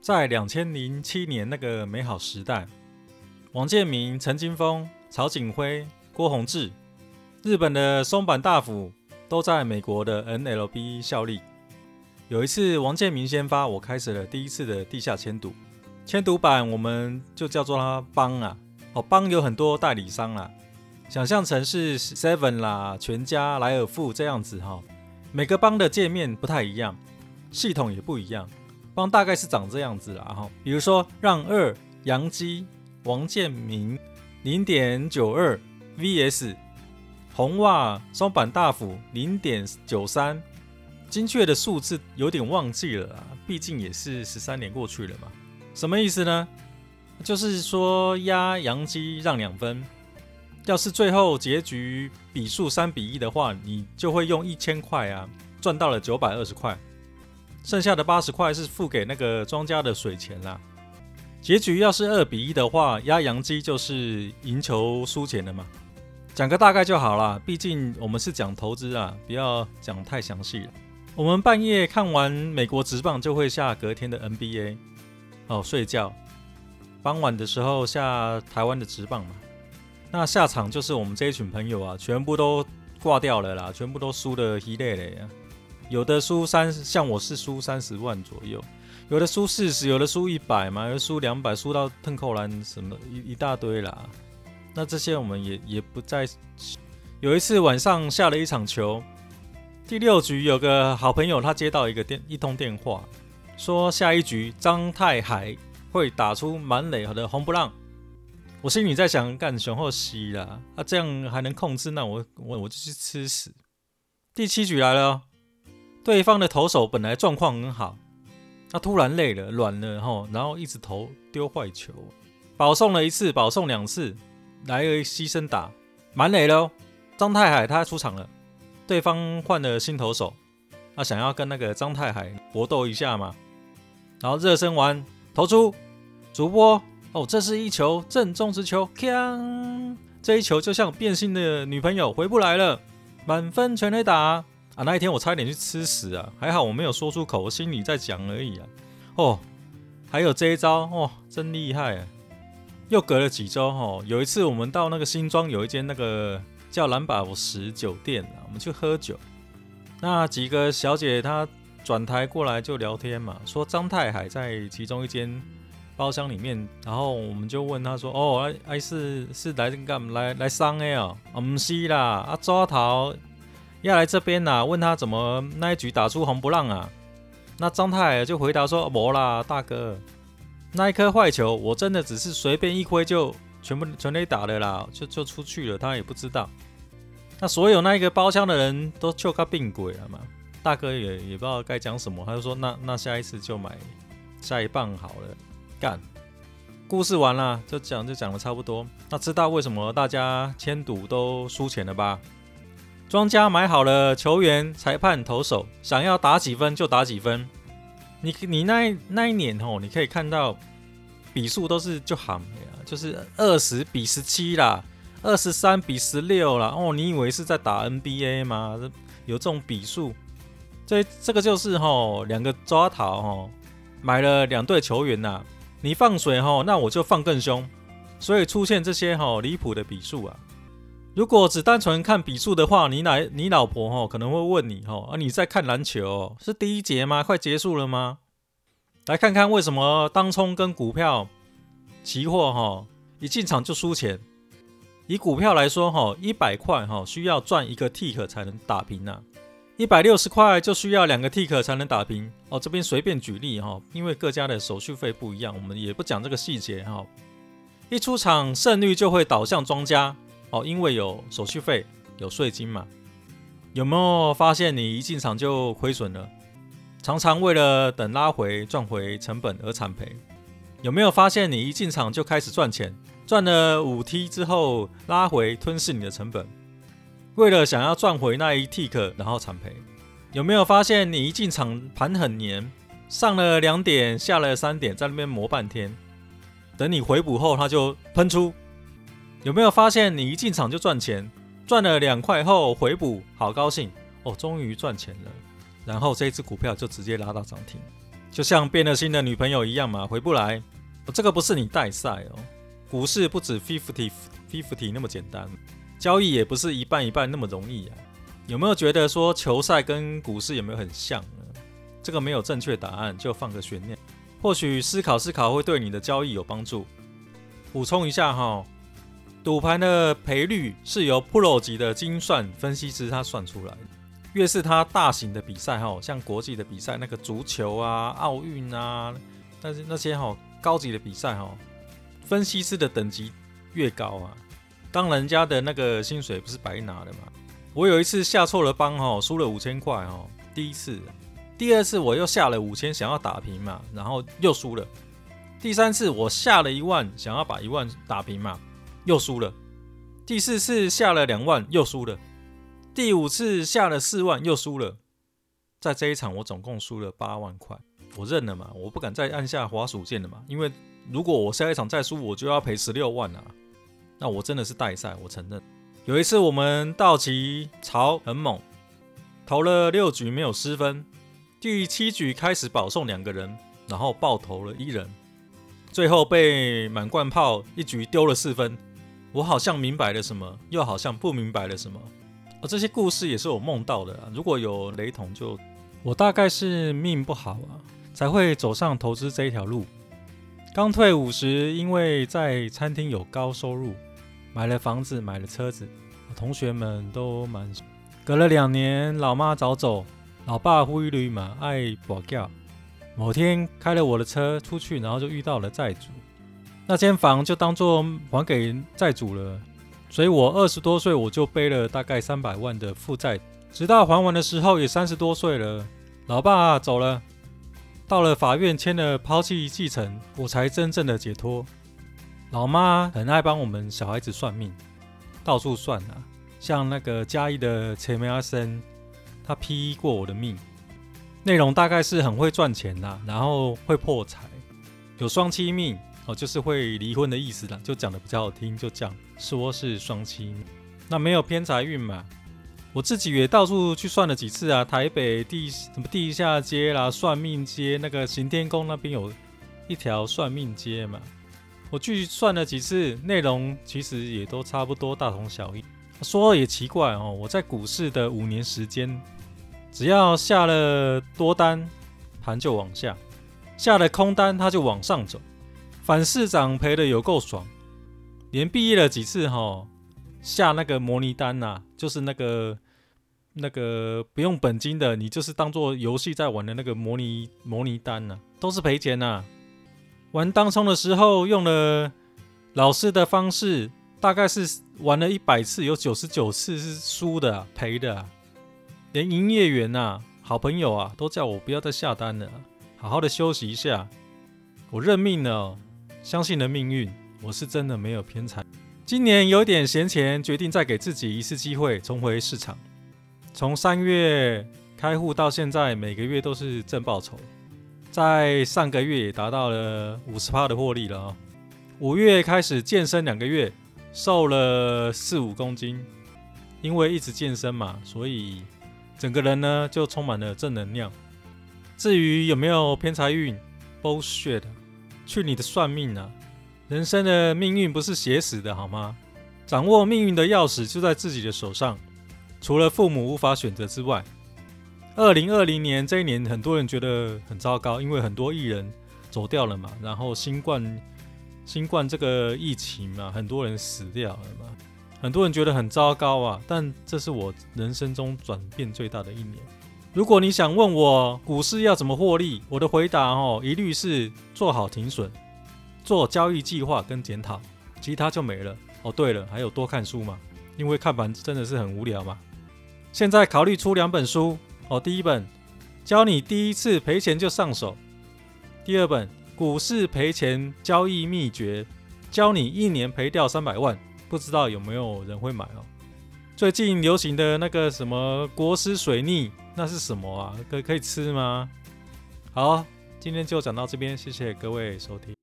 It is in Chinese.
在两千零七年那个美好时代，王建民、陈金锋、曹景辉、郭宏志，日本的松坂大辅都在美国的 N L B 效力。有一次，王建民先发，我开始了第一次的地下签赌。签赌版我们就叫做它帮啊，哦，帮有很多代理商啦，想象成是 Seven 啦、全家、莱尔富这样子哈。每个帮的界面不太一样，系统也不一样。帮大概是长这样子啦哈，比如说让二杨基王建民零点九二 VS 红袜松坂大辅零点九三，精确的数字有点忘记了啦，毕竟也是十三年过去了嘛。什么意思呢？就是说压杨基让两分，要是最后结局比数三比一的话，你就会用一千块啊赚到了九百二十块，剩下的八十块是付给那个庄家的水钱啦。结局要是二比一的话，压洋基就是赢球输钱了嘛。讲个大概就好啦，毕竟我们是讲投资啊，不要讲太详细了。我们半夜看完美国职棒，就会下隔天的 NBA。哦，睡觉。傍晚的时候下台湾的职棒嘛，那下场就是我们这一群朋友啊，全部都挂掉了啦，全部都输得稀累累啊。有的输三，像我是输三十万左右，有的输四十，有的输一百嘛，有的输两百，输到腾扣篮什么一一大堆啦。那这些我们也也不再。有一次晚上下了一场球，第六局有个好朋友他接到一个电一通电话。说下一局张太海会打出满垒的红不让，我心里在想干雄厚西啦，啊这样还能控制，那我我我就去吃屎。第七局来了，对方的投手本来状况很好，他突然累了软了吼，然后一直投丢坏球，保送了一次，保送两次，来个牺牲打满垒喽。张太海他出场了，对方换了新投手，他想要跟那个张太海搏斗一下嘛。然后热身完，投出主播哦，这是一球正中直球，锵！这一球就像变心的女朋友回不来了，满分全垒打啊！那一天我差点去吃屎啊，还好我没有说出口，我心里在讲而已啊。哦，还有这一招哦，真厉害啊！又隔了几周哦，有一次我们到那个新庄有一间那个叫蓝宝石酒店啊，我们去喝酒，那几个小姐她。转台过来就聊天嘛，说张太海在其中一间包厢里面，然后我们就问他说：“哦，哎、啊、是是来干嘛来来商的哦？不、啊、是啦，啊抓头要来这边呐？问他怎么那一局打出红不让啊？那张太就回答说：没啦，大哥，那一颗坏球我真的只是随便一挥就全部全垒打了啦，就就出去了，他也不知道。那所有那一个包厢的人都就他病鬼了嘛。”大哥也也不知道该讲什么，他就说那那下一次就买下一棒好了，干。故事完了，就讲就讲的差不多。那知道为什么大家签赌都输钱了吧？庄家买好了球员、裁判、投手，想要打几分就打几分。你你那那一年哦，你可以看到比数都是就喊呀就是二十比十七啦，二十三比十六啦。哦，你以为是在打 NBA 吗？有这种比数？这这个就是吼，两个抓逃吼，买了两队球员呐、你放水吼，那我就放更凶，所以出现这些吼离谱的比数啊。如果只单纯看比数的话，你来你老婆吼可能会问你吼，啊你在看篮球是第一节吗？快结束了吗？来看看为什么当冲跟股票期货哈一进场就输钱。以股票来说哈，一百块哈需要赚一个 tick 才能打平呐、啊。一百六十块就需要两个 tick 才能打平哦。这边随便举例哈，因为各家的手续费不一样，我们也不讲这个细节哈。一出场胜率就会倒向庄家哦，因为有手续费、有税金嘛。有没有发现你一进场就亏损了？常常为了等拉回赚回成本而惨赔。有没有发现你一进场就开始赚钱，赚了五 T 之后拉回吞噬你的成本？为了想要赚回那一 tick，然后惨赔，有没有发现你一进场盘很黏，上了两点，下了三点，在那边磨半天，等你回补后，它就喷出？有没有发现你一进场就赚钱，赚了两块后回补，好高兴哦，终于赚钱了，然后这只股票就直接拉到涨停，就像变了心的女朋友一样嘛，回不来。这个不是你带赛哦，股市不止 fifty fifty 那么简单，交易也不是一半一半那么容易啊。有没有觉得说球赛跟股市有没有很像呢？这个没有正确答案，就放个悬念。或许思考思考会对你的交易有帮助。补充一下哈，赌盘的赔率是由 Pro 级的精算分析师他算出来的。越是他大型的比赛哈，像国际的比赛，那个足球啊、奥运啊，但是那些哈高级的比赛哈，分析师的等级越高啊，当人家的那个薪水不是白拿的嘛。我有一次下错了帮哈，输了五千块哈，第一次。第二次我又下了五千，想要打平嘛，然后又输了。第三次我下了一万，想要把一万打平嘛，又输了。第四次下了两万，又输了。第五次下了四万，又输了。在这一场我总共输了八万块，我认了嘛，我不敢再按下滑鼠键了嘛，因为如果我下一场再输，我就要赔十六万啊。那我真的是带赛，我承认。有一次我们道奇潮很猛，投了六局没有失分。第七局开始保送两个人，然后爆投了一人，最后被满贯炮一局丢了四分。我好像明白了什么，又好像不明白了什么。而这些故事也是我梦到的啊，如果有雷同就，我大概是命不好啊，才会走上投资这一条路。刚退伍时，因为在餐厅有高收入，买了房子，买了车子，同学们都蛮。隔了两年，老妈早走。老爸灰驴嘛，爱跋筊。某天开了我的车出去，然后就遇到了债主，那间房就当做还给债主了。所以我二十多岁，我就背了大概三百万的负债，直到还完的时候也三十多岁了。老爸走了，到了法院签了抛弃继承，我才真正的解脱。老妈很爱帮我们小孩子算命，到处算啊，像那个嘉义的陈梅阿生。他批过我的命，内容大概是很会赚钱啦，然后会破财，有双妻命就是会离婚的意思啦，就讲的比较好听，就讲说是双亲。那没有偏财运嘛？我自己也到处去算了几次啊，台北地什么地下街啦，算命街，那个行天宫那边有一条算命街嘛，我去算了几次，内容其实也都差不多，大同小异。说也奇怪哦，我在股市的五年时间。只要下了多单，盘就往下；下了空单，它就往上走。反市长赔的有够爽，连毕业了几次哈，下那个模拟单呐、啊，就是那个那个不用本金的，你就是当做游戏在玩的那个模拟模拟单呐、啊，都是赔钱呐、啊。玩当冲的时候用了老师的方式，大概是玩了一百次，有九十九次是输的、啊、赔的、啊。连营业员呐、啊、好朋友啊，都叫我不要再下单了，好好的休息一下。我认命了，相信了命运，我是真的没有偏财。今年有点闲钱，决定再给自己一次机会，重回市场。从三月开户到现在，每个月都是正报酬，在上个月也达到了五十趴的获利了啊。五月开始健身两个月，瘦了四五公斤，因为一直健身嘛，所以。整个人呢就充满了正能量。至于有没有偏财运，bullshit，去你的算命啊！人生的命运不是写死的好吗？掌握命运的钥匙就在自己的手上。除了父母无法选择之外，二零二零年这一年很多人觉得很糟糕，因为很多艺人走掉了嘛，然后新冠新冠这个疫情嘛，很多人死掉了嘛。很多人觉得很糟糕啊，但这是我人生中转变最大的一年。如果你想问我股市要怎么获利，我的回答哦，一律是做好停损，做交易计划跟检讨，其他就没了。哦，对了，还有多看书嘛，因为看盘真的是很无聊嘛。现在考虑出两本书哦，第一本教你第一次赔钱就上手，第二本股市赔钱交易秘诀，教你一年赔掉三百万。不知道有没有人会买哦？最近流行的那个什么国师水逆，那是什么啊？可可以吃吗？好，今天就讲到这边，谢谢各位收听。